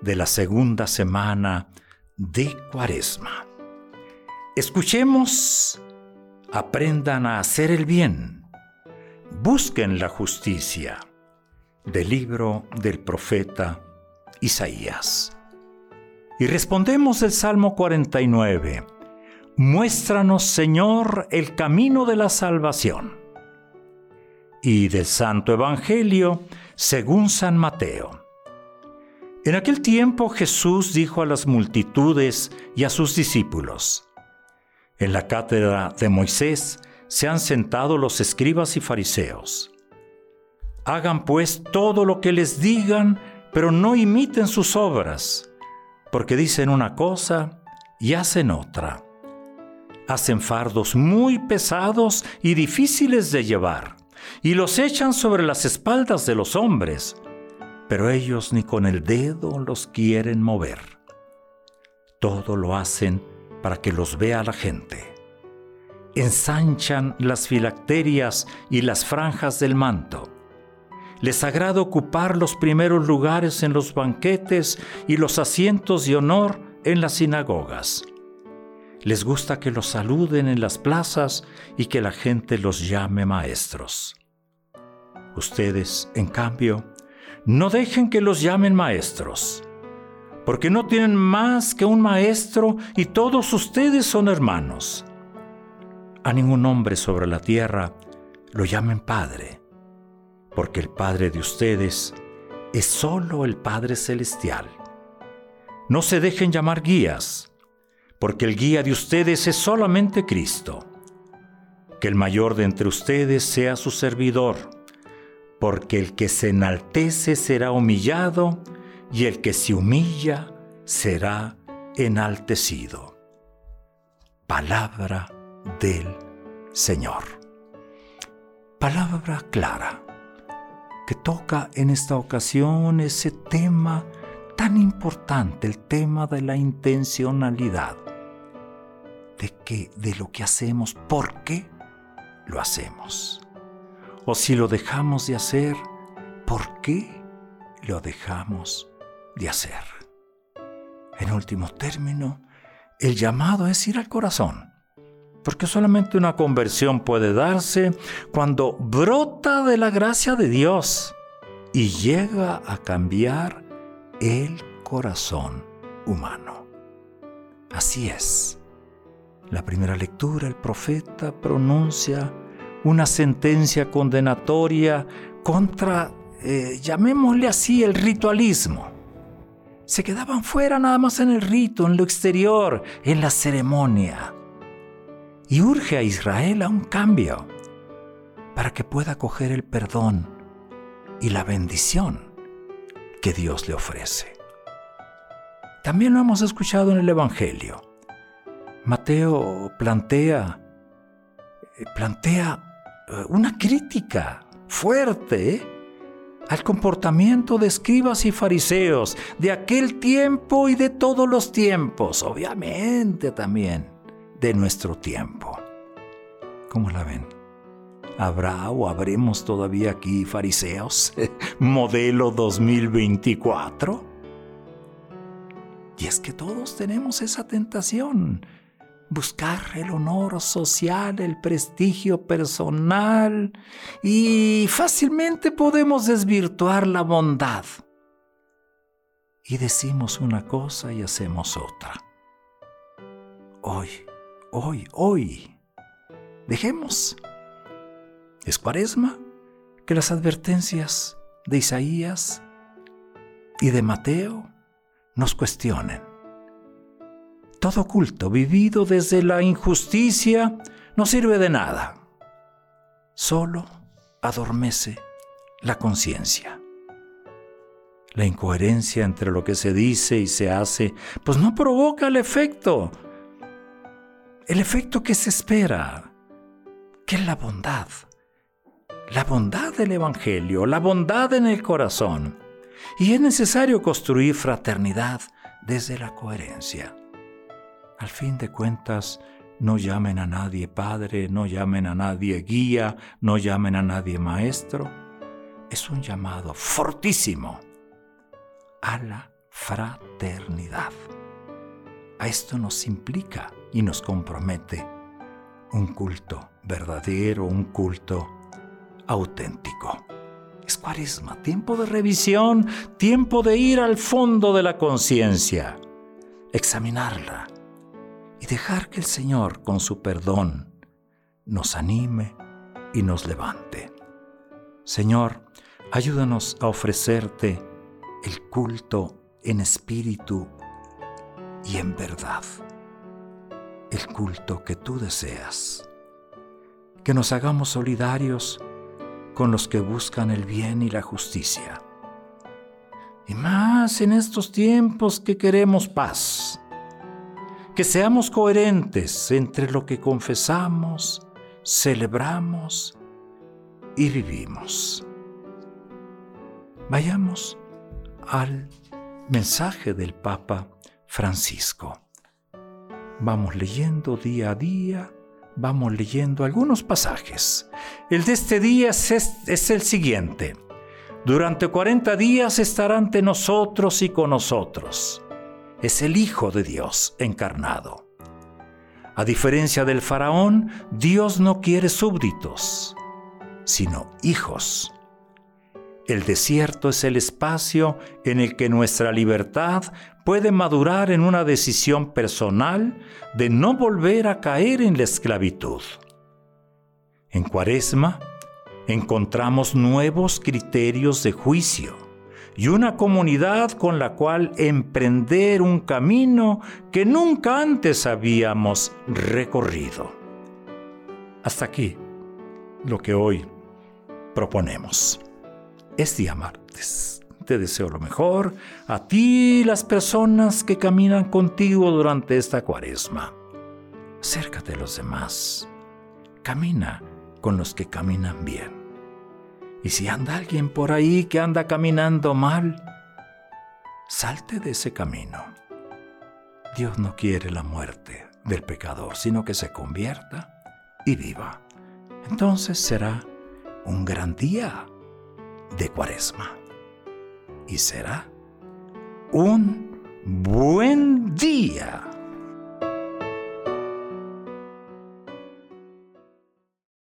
de la segunda semana de Cuaresma. Escuchemos, aprendan a hacer el bien, busquen la justicia. Del libro del profeta Isaías. Y respondemos el Salmo 49. Muéstranos, Señor, el camino de la salvación. Y del Santo Evangelio, según San Mateo. En aquel tiempo Jesús dijo a las multitudes y a sus discípulos, En la cátedra de Moisés se han sentado los escribas y fariseos. Hagan pues todo lo que les digan, pero no imiten sus obras, porque dicen una cosa y hacen otra. Hacen fardos muy pesados y difíciles de llevar, y los echan sobre las espaldas de los hombres pero ellos ni con el dedo los quieren mover. Todo lo hacen para que los vea la gente. Ensanchan las filacterias y las franjas del manto. Les agrada ocupar los primeros lugares en los banquetes y los asientos de honor en las sinagogas. Les gusta que los saluden en las plazas y que la gente los llame maestros. Ustedes, en cambio, no dejen que los llamen maestros, porque no tienen más que un maestro y todos ustedes son hermanos. A ningún hombre sobre la tierra lo llamen Padre, porque el Padre de ustedes es solo el Padre Celestial. No se dejen llamar guías, porque el guía de ustedes es solamente Cristo. Que el mayor de entre ustedes sea su servidor porque el que se enaltece será humillado y el que se humilla será enaltecido. Palabra del Señor. Palabra clara que toca en esta ocasión ese tema tan importante, el tema de la intencionalidad, de que de lo que hacemos, ¿por qué lo hacemos? O si lo dejamos de hacer, ¿por qué lo dejamos de hacer? En último término, el llamado es ir al corazón, porque solamente una conversión puede darse cuando brota de la gracia de Dios y llega a cambiar el corazón humano. Así es. La primera lectura, el profeta pronuncia una sentencia condenatoria contra, eh, llamémosle así, el ritualismo. Se quedaban fuera nada más en el rito, en lo exterior, en la ceremonia. Y urge a Israel a un cambio para que pueda coger el perdón y la bendición que Dios le ofrece. También lo hemos escuchado en el Evangelio. Mateo plantea, eh, plantea una crítica fuerte ¿eh? al comportamiento de escribas y fariseos de aquel tiempo y de todos los tiempos, obviamente también de nuestro tiempo. ¿Cómo la ven? ¿Habrá o habremos todavía aquí fariseos? Modelo 2024. Y es que todos tenemos esa tentación buscar el honor social, el prestigio personal y fácilmente podemos desvirtuar la bondad. Y decimos una cosa y hacemos otra. Hoy, hoy, hoy, dejemos. Es cuaresma que las advertencias de Isaías y de Mateo nos cuestionen todo culto vivido desde la injusticia no sirve de nada. Solo adormece la conciencia. La incoherencia entre lo que se dice y se hace, pues no provoca el efecto. El efecto que se espera, que es la bondad. La bondad del Evangelio, la bondad en el corazón. Y es necesario construir fraternidad desde la coherencia. Al fin de cuentas, no llamen a nadie padre, no llamen a nadie guía, no llamen a nadie maestro. Es un llamado fortísimo a la fraternidad. A esto nos implica y nos compromete un culto verdadero, un culto auténtico. Es cuaresma, tiempo de revisión, tiempo de ir al fondo de la conciencia, examinarla y dejar que el Señor, con su perdón, nos anime y nos levante. Señor, ayúdanos a ofrecerte el culto en espíritu y en verdad, el culto que tú deseas. Que nos hagamos solidarios con los que buscan el bien y la justicia. Y más en estos tiempos que queremos paz que seamos coherentes entre lo que confesamos, celebramos y vivimos. Vayamos al mensaje del Papa Francisco. Vamos leyendo día a día, vamos leyendo algunos pasajes. El de este día es, es el siguiente. Durante 40 días estará ante nosotros y con nosotros es el Hijo de Dios encarnado. A diferencia del faraón, Dios no quiere súbditos, sino hijos. El desierto es el espacio en el que nuestra libertad puede madurar en una decisión personal de no volver a caer en la esclavitud. En Cuaresma encontramos nuevos criterios de juicio y una comunidad con la cual emprender un camino que nunca antes habíamos recorrido. Hasta aquí lo que hoy proponemos. Es día martes. Te deseo lo mejor a ti y las personas que caminan contigo durante esta cuaresma. Acércate a los demás. Camina con los que caminan bien. Y si anda alguien por ahí que anda caminando mal, salte de ese camino. Dios no quiere la muerte del pecador, sino que se convierta y viva. Entonces será un gran día de cuaresma. Y será un buen día